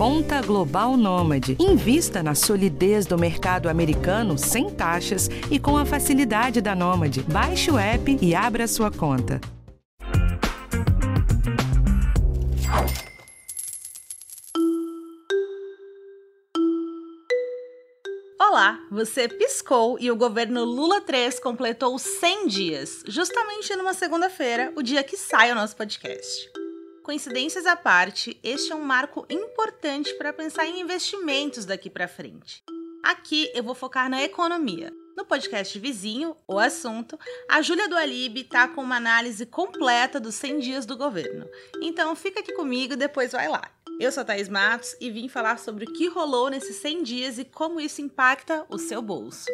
Conta Global Nômade. Invista na solidez do mercado americano sem taxas e com a facilidade da Nômade. Baixe o app e abra sua conta. Olá, você piscou e o governo Lula 3 completou 100 dias, justamente numa segunda-feira, o dia que sai o nosso podcast. Coincidências à parte, este é um marco importante para pensar em investimentos daqui para frente. Aqui eu vou focar na economia. No podcast vizinho, o assunto, a Júlia do Alibe está com uma análise completa dos 100 dias do governo. Então fica aqui comigo e depois vai lá. Eu sou a Thaís Matos e vim falar sobre o que rolou nesses 100 dias e como isso impacta o seu bolso.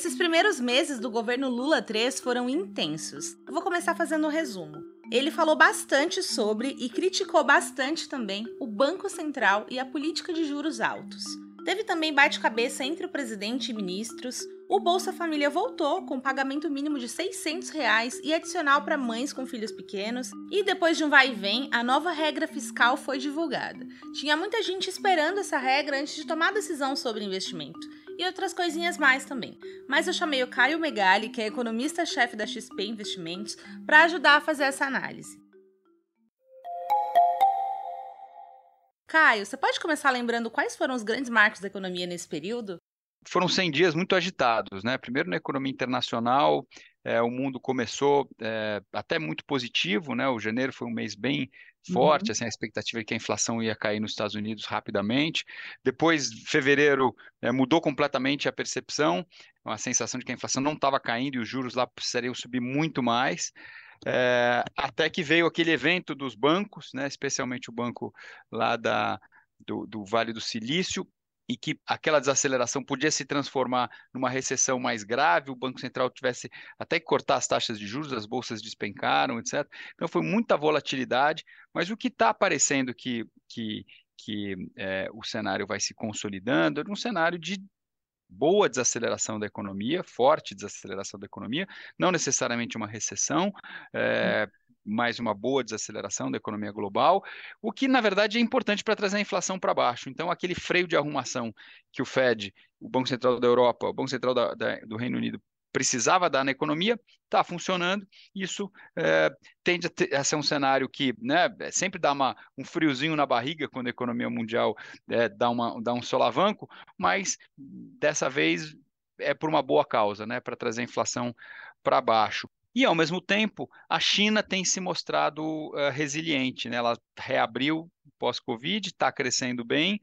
Esses primeiros meses do governo Lula 3 foram intensos. Eu vou começar fazendo um resumo. Ele falou bastante sobre e criticou bastante também o Banco Central e a política de juros altos. Teve também bate-cabeça entre o presidente e ministros. O Bolsa Família voltou com pagamento mínimo de 600 reais e adicional para mães com filhos pequenos. E depois de um vai e vem, a nova regra fiscal foi divulgada. Tinha muita gente esperando essa regra antes de tomar decisão sobre investimento e outras coisinhas mais também. Mas eu chamei o Caio Megali, que é economista-chefe da XP Investimentos, para ajudar a fazer essa análise. Caio, você pode começar lembrando quais foram os grandes marcos da economia nesse período? Foram 100 dias muito agitados, né? Primeiro na economia internacional, é, o mundo começou é, até muito positivo, né? O janeiro foi um mês bem forte, uhum. assim, a expectativa de que a inflação ia cair nos Estados Unidos rapidamente. Depois, fevereiro, é, mudou completamente a percepção, a sensação de que a inflação não estava caindo e os juros lá precisariam subir muito mais. É, até que veio aquele evento dos bancos, né, especialmente o banco lá da, do, do Vale do Silício, e que aquela desaceleração podia se transformar numa recessão mais grave, o Banco Central tivesse até que cortar as taxas de juros, as bolsas despencaram, etc. Então foi muita volatilidade, mas o que está aparecendo que, que, que é, o cenário vai se consolidando é um cenário de boa desaceleração da economia, forte desaceleração da economia, não necessariamente uma recessão, é, mais uma boa desaceleração da economia global, o que na verdade é importante para trazer a inflação para baixo. Então, aquele freio de arrumação que o Fed, o Banco Central da Europa, o Banco Central da, da, do Reino Unido precisava dar na economia, está funcionando. Isso é, tende a, ter, a, ser um cenário que né, sempre dá uma, um friozinho na barriga quando a economia mundial é, dá, uma, dá um solavanco, mas dessa vez é por uma boa causa, né, para trazer a inflação para baixo. E, ao mesmo tempo, a China tem se mostrado uh, resiliente, né? ela reabriu pós-Covid, está crescendo bem,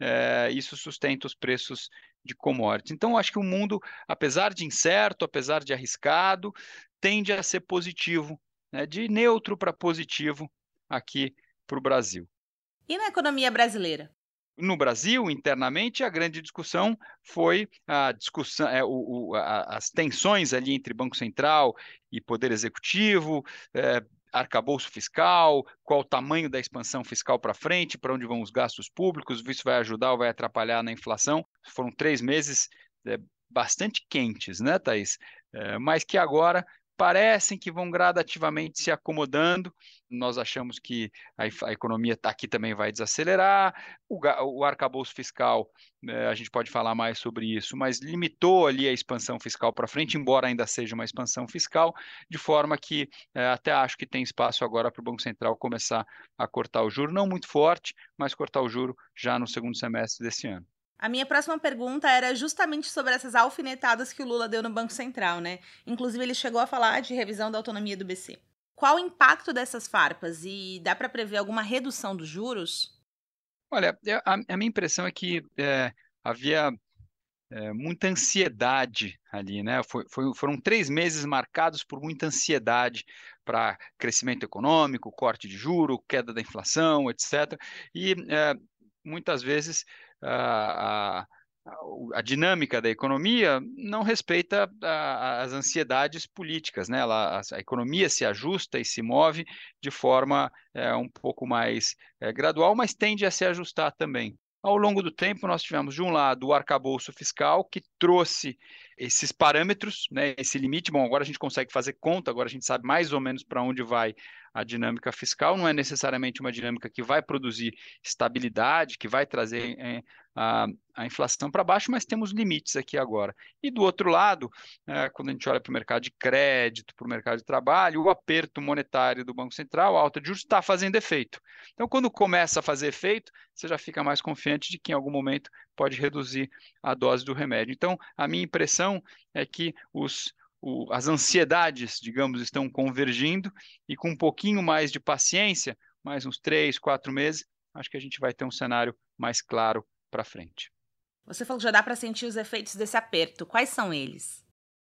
uh, isso sustenta os preços de commodities. Então, acho que o mundo, apesar de incerto, apesar de arriscado, tende a ser positivo, né? de neutro para positivo aqui para o Brasil. E na economia brasileira? No Brasil, internamente, a grande discussão foi a discussão, é, o, o, a, as tensões ali entre Banco Central e Poder Executivo, é, arcabouço fiscal, qual o tamanho da expansão fiscal para frente, para onde vão os gastos públicos, isso vai ajudar ou vai atrapalhar na inflação. Foram três meses é, bastante quentes, né, Thaís? É, mas que agora parecem que vão gradativamente se acomodando. Nós achamos que a, a economia aqui também vai desacelerar. O, o arcabouço fiscal, né, a gente pode falar mais sobre isso, mas limitou ali a expansão fiscal para frente, embora ainda seja uma expansão fiscal, de forma que é, até acho que tem espaço agora para o Banco Central começar a cortar o juro, não muito forte, mas cortar o juro já no segundo semestre desse ano. A minha próxima pergunta era justamente sobre essas alfinetadas que o Lula deu no Banco Central, né? Inclusive, ele chegou a falar de revisão da autonomia do BC. Qual o impacto dessas farpas e dá para prever alguma redução dos juros? Olha, a, a minha impressão é que é, havia é, muita ansiedade ali, né? Foi, foi, foram três meses marcados por muita ansiedade para crescimento econômico, corte de juro, queda da inflação, etc. E é, muitas vezes a, a, a dinâmica da economia não respeita a, as ansiedades políticas, né? Ela, a, economia se ajusta e se move de forma é, um pouco mais é, gradual, mas tende a se ajustar também. Ao longo do tempo, nós tivemos, de um lado, o arcabouço fiscal, que trouxe esses parâmetros, né, esse limite. Bom, agora a gente consegue fazer conta, agora a gente sabe mais ou menos para onde vai a dinâmica fiscal. Não é necessariamente uma dinâmica que vai produzir estabilidade, que vai trazer é, a, a inflação para baixo, mas temos limites aqui agora. E do outro lado, é, quando a gente olha para o mercado de crédito, para o mercado de trabalho, o aperto monetário do Banco Central, a alta de juros, está fazendo efeito. Então, quando começa a fazer efeito, você já fica mais confiante de que em algum momento pode reduzir a dose do remédio. Então, a minha impressão é que os o, as ansiedades, digamos, estão convergindo e com um pouquinho mais de paciência, mais uns três, quatro meses, acho que a gente vai ter um cenário mais claro para frente. Você falou que já dá para sentir os efeitos desse aperto. Quais são eles?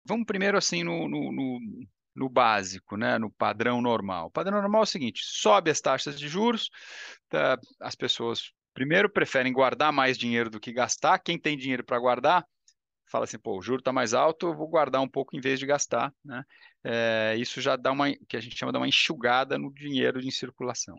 Vamos primeiro assim no, no, no, no básico, né? no padrão normal. O padrão normal é o seguinte: sobe as taxas de juros, tá, as pessoas primeiro preferem guardar mais dinheiro do que gastar. Quem tem dinheiro para guardar fala assim, pô, o juro está mais alto, eu vou guardar um pouco em vez de gastar, né? É, isso já dá uma, que a gente chama de uma enxugada no dinheiro em circulação.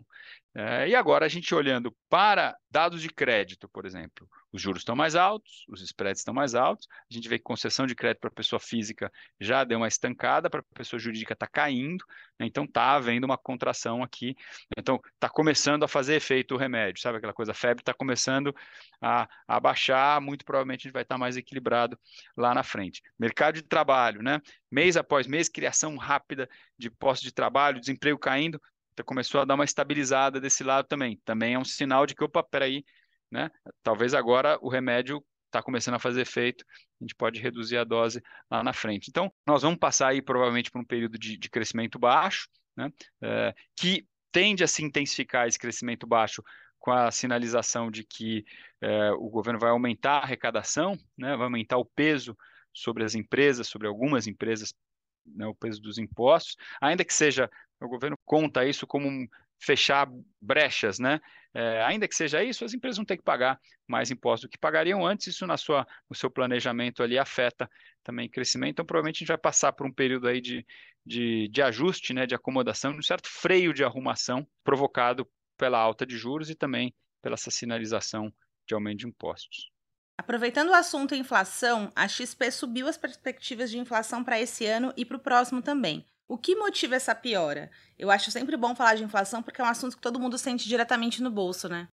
É, e agora a gente olhando para dados de crédito, por exemplo, os juros estão mais altos, os spreads estão mais altos, a gente vê que concessão de crédito para pessoa física já deu uma estancada, para pessoa jurídica está caindo, né? então está havendo uma contração aqui, então está começando a fazer efeito o remédio, sabe aquela coisa, a febre está começando a, a baixar, muito provavelmente a gente vai estar tá mais equilibrado lá na frente. Mercado de trabalho, né? mês após mês, criação rápida de postos de trabalho, desemprego caindo, começou a dar uma estabilizada desse lado também. Também é um sinal de que, opa, peraí, né? Talvez agora o remédio está começando a fazer efeito, a gente pode reduzir a dose lá na frente. Então, nós vamos passar aí provavelmente por um período de, de crescimento baixo, né? É, que tende a se intensificar esse crescimento baixo com a sinalização de que é, o governo vai aumentar a arrecadação, né? vai aumentar o peso sobre as empresas, sobre algumas empresas, né? o peso dos impostos, ainda que seja o governo conta isso como fechar brechas, né? É, ainda que seja isso, as empresas vão ter que pagar mais impostos do que pagariam antes. Isso na sua, no seu planejamento ali afeta também o crescimento. Então, provavelmente a gente vai passar por um período aí de, de, de ajuste, né, de acomodação, de um certo freio de arrumação provocado pela alta de juros e também pela essa sinalização de aumento de impostos. Aproveitando o assunto inflação, a XP subiu as perspectivas de inflação para esse ano e para o próximo também. O que motiva essa piora? Eu acho sempre bom falar de inflação porque é um assunto que todo mundo sente diretamente no bolso, né?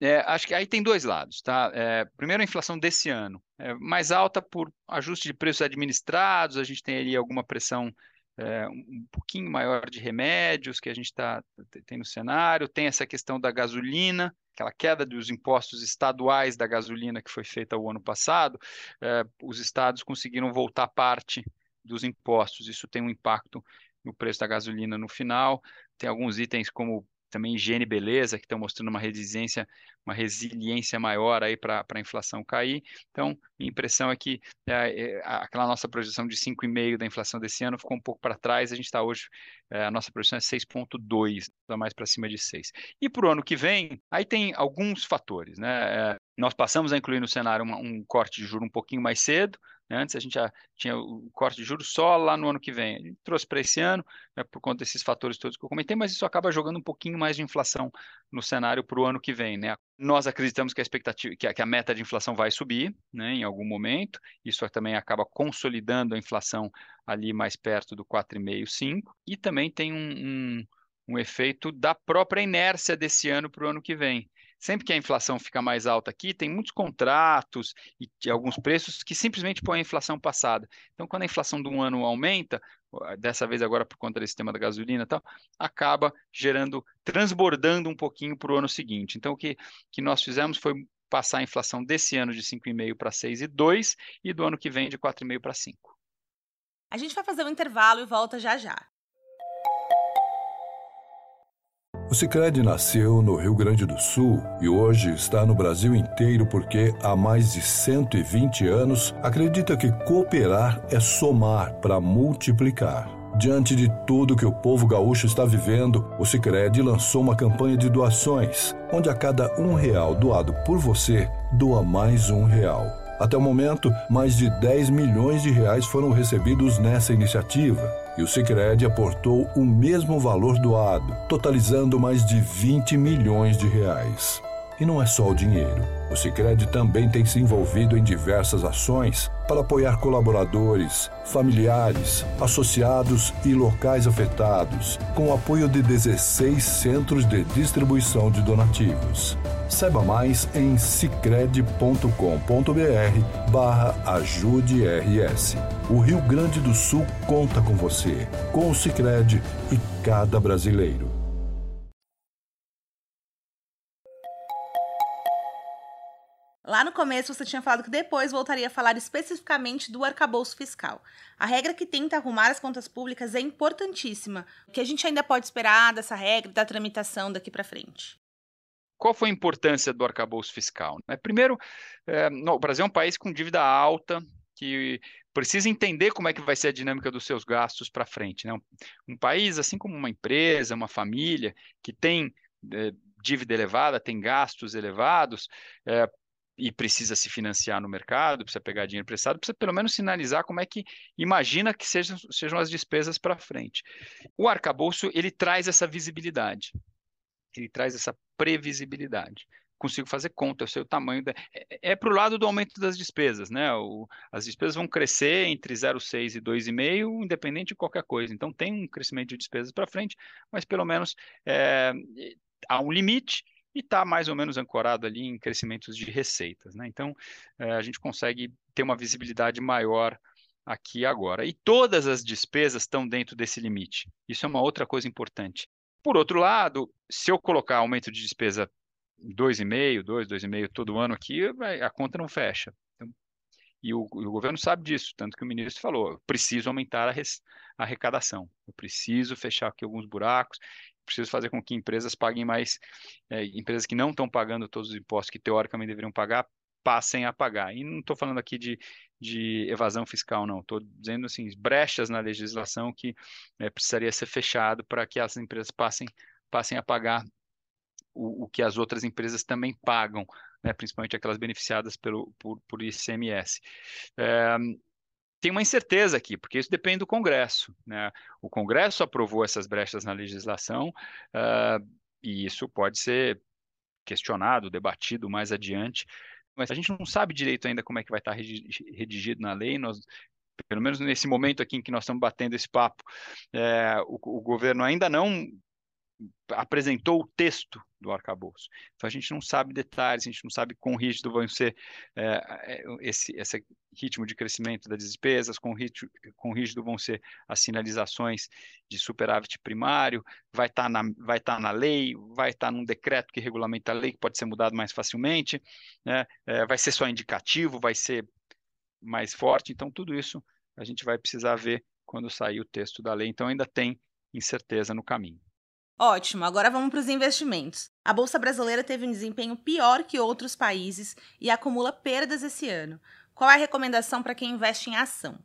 É, acho que aí tem dois lados, tá? É, primeiro, a inflação desse ano é mais alta por ajuste de preços administrados, a gente tem ali alguma pressão é, um pouquinho maior de remédios que a gente está tem no cenário, tem essa questão da gasolina, aquela queda dos impostos estaduais da gasolina que foi feita o ano passado, é, os estados conseguiram voltar parte dos impostos. Isso tem um impacto no preço da gasolina no final. Tem alguns itens como também higiene e beleza, que estão mostrando uma resiliência, uma resiliência maior aí para a inflação cair. Então, minha impressão é que é, é, aquela nossa projeção de 5,5% da inflação desse ano ficou um pouco para trás. A gente está hoje, é, a nossa projeção é 6,2%, está mais para cima de 6%. E para o ano que vem, aí tem alguns fatores. Né? É, nós passamos a incluir no cenário uma, um corte de juro um pouquinho mais cedo, Antes a gente já tinha o corte de juros só lá no ano que vem. A gente trouxe para esse ano, né, por conta desses fatores todos que eu comentei, mas isso acaba jogando um pouquinho mais de inflação no cenário para o ano que vem. Né? Nós acreditamos que a expectativa, que a, que a meta de inflação vai subir né, em algum momento. Isso também acaba consolidando a inflação ali mais perto do 4,5, 5. E também tem um, um, um efeito da própria inércia desse ano para o ano que vem sempre que a inflação fica mais alta aqui, tem muitos contratos e alguns preços que simplesmente põem a inflação passada. Então, quando a inflação de um ano aumenta, dessa vez agora por conta desse tema da gasolina e tal, acaba gerando, transbordando um pouquinho para o ano seguinte. Então, o que, que nós fizemos foi passar a inflação desse ano de 5,5 para 6,2 e do ano que vem de 4,5 para 5. A gente vai fazer um intervalo e volta já já. O Sicredi nasceu no Rio Grande do Sul e hoje está no Brasil inteiro porque há mais de 120 anos acredita que cooperar é somar para multiplicar. Diante de tudo que o povo gaúcho está vivendo, o Sicredi lançou uma campanha de doações, onde a cada um real doado por você, doa mais um real. Até o momento, mais de 10 milhões de reais foram recebidos nessa iniciativa e o Sicredi aportou o mesmo valor doado, totalizando mais de 20 milhões de reais. E não é só o dinheiro. O Sicredi também tem se envolvido em diversas ações para apoiar colaboradores, familiares, associados e locais afetados, com o apoio de 16 centros de distribuição de donativos. Saiba mais em cicred.com.br barra. O Rio Grande do Sul conta com você, com o Cicred e cada brasileiro. Lá no começo você tinha falado que depois voltaria a falar especificamente do arcabouço fiscal. A regra que tenta arrumar as contas públicas é importantíssima. O que a gente ainda pode esperar dessa regra, da tramitação daqui para frente? Qual foi a importância do arcabouço fiscal? Né? Primeiro, é, no, o Brasil é um país com dívida alta, que precisa entender como é que vai ser a dinâmica dos seus gastos para frente. Né? Um, país, assim como uma empresa, uma família, que tem é, dívida elevada, tem gastos elevados, é, e precisa se financiar no mercado, precisa pegar dinheiro emprestado, precisa pelo menos sinalizar como é que imagina que sejam, sejam as despesas para frente. O arcabouço, ele traz essa visibilidade, ele traz essa previsibilidade. Consigo fazer conta, eu sei o tamanho. Da... É, é para o lado do aumento das despesas, né? O, as despesas vão crescer entre 0,6 e 2,5, independente de qualquer coisa. Então, tem um crescimento de despesas para frente, mas pelo menos é, há um limite e está mais ou menos ancorado ali em crescimentos de receitas. Né? Então, é, a gente consegue ter uma visibilidade maior aqui agora. E todas as despesas estão dentro desse limite. Isso é uma outra coisa importante. Por outro lado, se eu colocar aumento de despesa 2,5, 2, 2,5 todo ano aqui, a conta não fecha. Então, e o, o, governo sabe disso, tanto que o ministro falou: preciso aumentar a, res, a arrecadação, eu preciso fechar aqui alguns buracos, preciso fazer com que empresas paguem mais, é, empresas que não estão pagando todos os impostos que teoricamente deveriam pagar, passem a pagar. E não estou falando aqui de, de evasão fiscal, não. Estou dizendo assim, brechas na legislação que é, precisaria ser fechado para que as empresas passem, passem a pagar o, o que as outras empresas também pagam, né, principalmente aquelas beneficiadas pelo, por, por ICMS. É, tem uma incerteza aqui, porque isso depende do Congresso. Né? O Congresso aprovou essas brechas na legislação uh, e isso pode ser questionado, debatido mais adiante, mas a gente não sabe direito ainda como é que vai estar redigido na lei. Nós, pelo menos nesse momento aqui em que nós estamos batendo esse papo, é, o, o governo ainda não apresentou o texto do arcabouço. Então a gente não sabe detalhes, a gente não sabe quão rígido vão ser é, esse, esse ritmo de crescimento das despesas, quão rígido, quão rígido vão ser as sinalizações de superávit primário, vai estar tá na, vai tá na lei, vai estar tá num decreto que regulamenta a lei, que pode ser mudado mais facilmente, né? É, vai ser só indicativo, vai ser mais forte, então tudo isso a gente vai precisar ver quando sair o texto da lei, então ainda tem incerteza no caminho. Ótimo, agora vamos para os investimentos. A Bolsa Brasileira teve um desempenho pior que outros países e acumula perdas esse ano. Qual é a recomendação para quem investe em ação?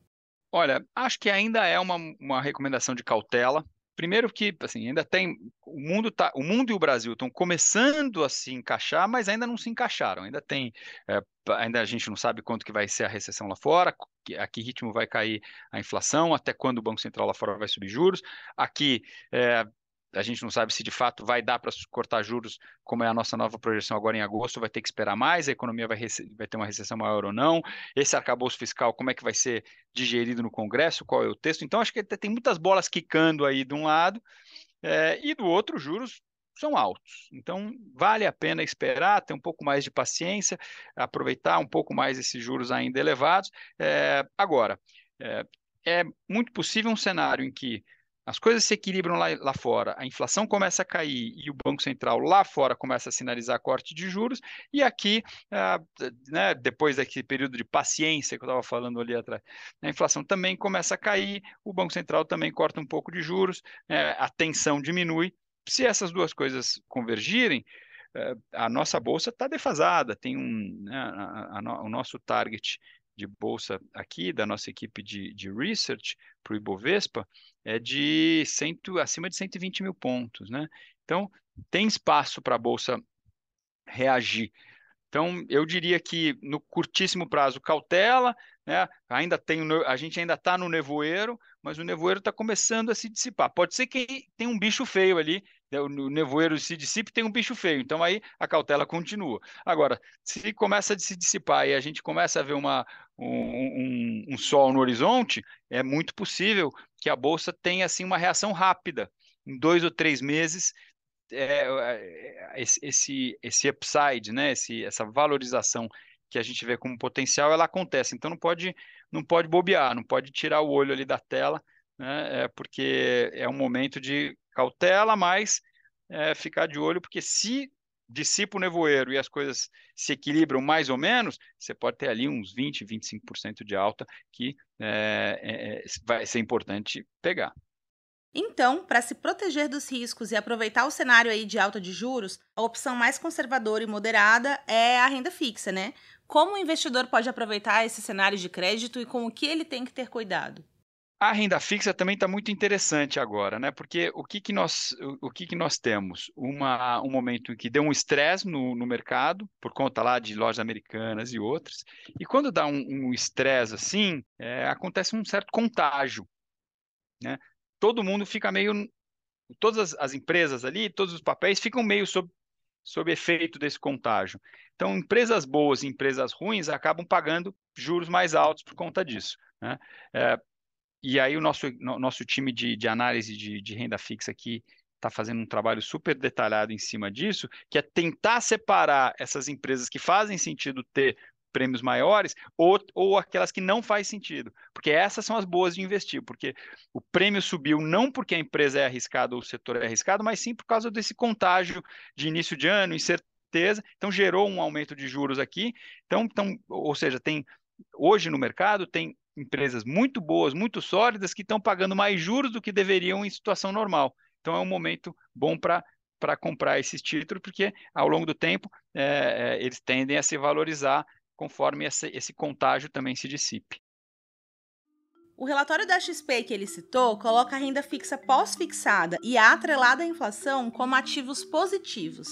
Olha, acho que ainda é uma, uma recomendação de cautela. Primeiro que assim, ainda tem o mundo tá, o mundo e o Brasil estão começando a se encaixar, mas ainda não se encaixaram. Ainda tem, é, ainda a gente não sabe quanto que vai ser a recessão lá fora, a que ritmo vai cair a inflação, até quando o Banco Central lá fora vai subir juros. Aqui é, a gente não sabe se de fato vai dar para cortar juros, como é a nossa nova projeção agora em agosto, vai ter que esperar mais, a economia vai, vai ter uma recessão maior ou não, esse arcabouço fiscal, como é que vai ser digerido no Congresso, qual é o texto. Então, acho que tem muitas bolas quicando aí de um lado, é, e do outro, juros são altos. Então, vale a pena esperar, ter um pouco mais de paciência, aproveitar um pouco mais esses juros ainda elevados. É, agora, é, é muito possível um cenário em que as coisas se equilibram lá, lá fora, a inflação começa a cair e o Banco Central lá fora começa a sinalizar corte de juros, e aqui, ah, né, depois daquele período de paciência que eu estava falando ali atrás, a inflação também começa a cair, o Banco Central também corta um pouco de juros, é, a tensão diminui. Se essas duas coisas convergirem, é, a nossa bolsa está defasada, tem um, né, a, a, o nosso target de bolsa aqui, da nossa equipe de, de research para o Ibovespa, é de cento, acima de 120 mil pontos. Né? Então, tem espaço para a bolsa reagir. Então, eu diria que no curtíssimo prazo, cautela, né? ainda tem, a gente ainda está no nevoeiro, mas o nevoeiro está começando a se dissipar. Pode ser que tenha um bicho feio ali, o nevoeiro se dissipa tem um bicho feio, então aí a cautela continua. Agora, se começa a se dissipar e a gente começa a ver uma, um, um, um sol no horizonte, é muito possível que a bolsa tenha assim uma reação rápida. Em dois ou três meses, é, é, esse, esse upside, né, esse, essa valorização que a gente vê como potencial, ela acontece. Então não pode, não pode bobear, não pode tirar o olho ali da tela, né, é porque é um momento de cautela, mas é, ficar de olho, porque se dissipa o nevoeiro e as coisas se equilibram mais ou menos, você pode ter ali uns 20, 25% de alta que é, é, vai ser importante pegar. Então, para se proteger dos riscos e aproveitar o cenário aí de alta de juros, a opção mais conservadora e moderada é a renda fixa, né? Como o investidor pode aproveitar esse cenário de crédito e com o que ele tem que ter cuidado? A renda fixa também está muito interessante agora, né? Porque o que, que, nós, o, que, que nós temos? Uma, um momento em que deu um estresse no, no mercado, por conta lá de lojas americanas e outras, e quando dá um estresse um assim, é, acontece um certo contágio. Né? todo mundo fica meio. Todas as, as empresas ali, todos os papéis ficam meio sob, sob efeito desse contágio. Então, empresas boas e empresas ruins acabam pagando juros mais altos por conta disso. Né? É, e aí o nosso, no, nosso time de, de análise de, de renda fixa aqui está fazendo um trabalho super detalhado em cima disso, que é tentar separar essas empresas que fazem sentido ter prêmios maiores ou, ou aquelas que não faz sentido. Porque essas são as boas de investir, porque o prêmio subiu não porque a empresa é arriscada ou o setor é arriscado, mas sim por causa desse contágio de início de ano, incerteza. Então gerou um aumento de juros aqui. Então, então ou seja, tem hoje no mercado tem empresas muito boas, muito sólidas que estão pagando mais juros do que deveriam em situação normal. Então é um momento bom para para comprar esses títulos, porque ao longo do tempo é, é, eles tendem a se valorizar conforme esse, esse contágio também se dissipe. O relatório da XP que ele citou coloca a renda fixa pós-fixada e a atrelada à inflação como ativos positivos.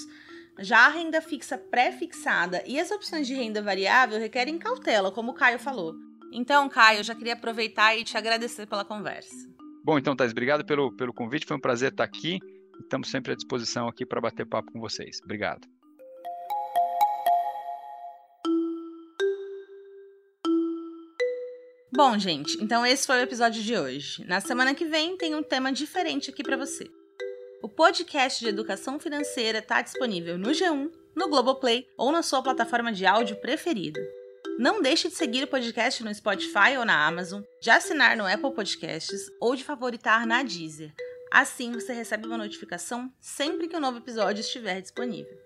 Já a renda fixa pré-fixada e as opções de renda variável requerem cautela, como o Caio falou. Então, Caio, eu já queria aproveitar e te agradecer pela conversa. Bom, então, Thais, obrigado pelo, pelo convite. Foi um prazer estar aqui. Estamos sempre à disposição aqui para bater papo com vocês. Obrigado. Bom, gente, então esse foi o episódio de hoje. Na semana que vem tem um tema diferente aqui para você. O podcast de educação financeira está disponível no G1, no Globoplay ou na sua plataforma de áudio preferida. Não deixe de seguir o podcast no Spotify ou na Amazon, de assinar no Apple Podcasts ou de favoritar na Deezer. Assim você recebe uma notificação sempre que um novo episódio estiver disponível.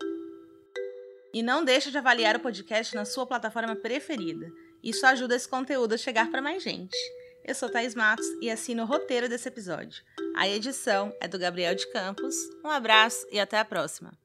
E não deixe de avaliar o podcast na sua plataforma preferida. Isso ajuda esse conteúdo a chegar para mais gente. Eu sou Thais Matos e assino o roteiro desse episódio. A edição é do Gabriel de Campos. Um abraço e até a próxima.